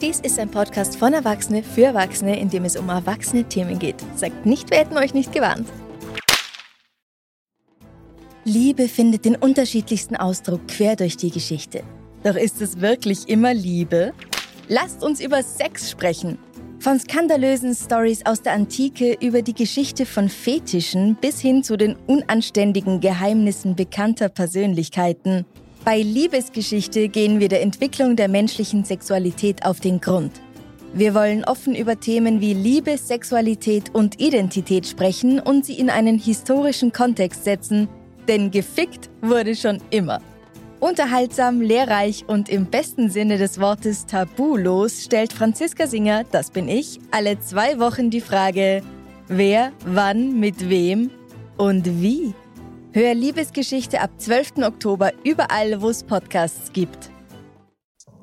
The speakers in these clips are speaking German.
Dies ist ein Podcast von Erwachsene für Erwachsene, in dem es um erwachsene Themen geht. Sagt nicht, wir hätten euch nicht gewarnt. Liebe findet den unterschiedlichsten Ausdruck quer durch die Geschichte. Doch ist es wirklich immer Liebe? Lasst uns über Sex sprechen. Von skandalösen Stories aus der Antike über die Geschichte von Fetischen bis hin zu den unanständigen Geheimnissen bekannter Persönlichkeiten. Bei Liebesgeschichte gehen wir der Entwicklung der menschlichen Sexualität auf den Grund. Wir wollen offen über Themen wie Liebe, Sexualität und Identität sprechen und sie in einen historischen Kontext setzen, denn gefickt wurde schon immer. Unterhaltsam, lehrreich und im besten Sinne des Wortes tabulos stellt Franziska Singer, das bin ich, alle zwei Wochen die Frage, wer, wann, mit wem und wie. Hör Liebesgeschichte ab 12. Oktober überall, wo es Podcasts gibt.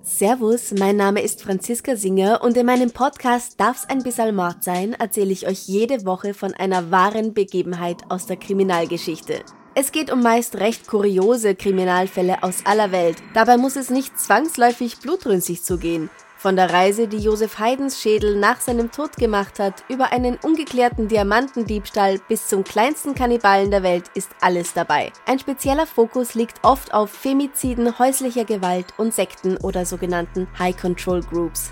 Servus, mein Name ist Franziska Singer und in meinem Podcast Darf's ein bisschen Mord sein, erzähle ich euch jede Woche von einer wahren Begebenheit aus der Kriminalgeschichte. Es geht um meist recht kuriose Kriminalfälle aus aller Welt. Dabei muss es nicht zwangsläufig blutrünstig zugehen. Von der Reise, die Josef Haydns Schädel nach seinem Tod gemacht hat, über einen ungeklärten Diamantendiebstahl bis zum kleinsten Kannibalen der Welt ist alles dabei. Ein spezieller Fokus liegt oft auf Femiziden, häuslicher Gewalt und Sekten oder sogenannten High Control Groups.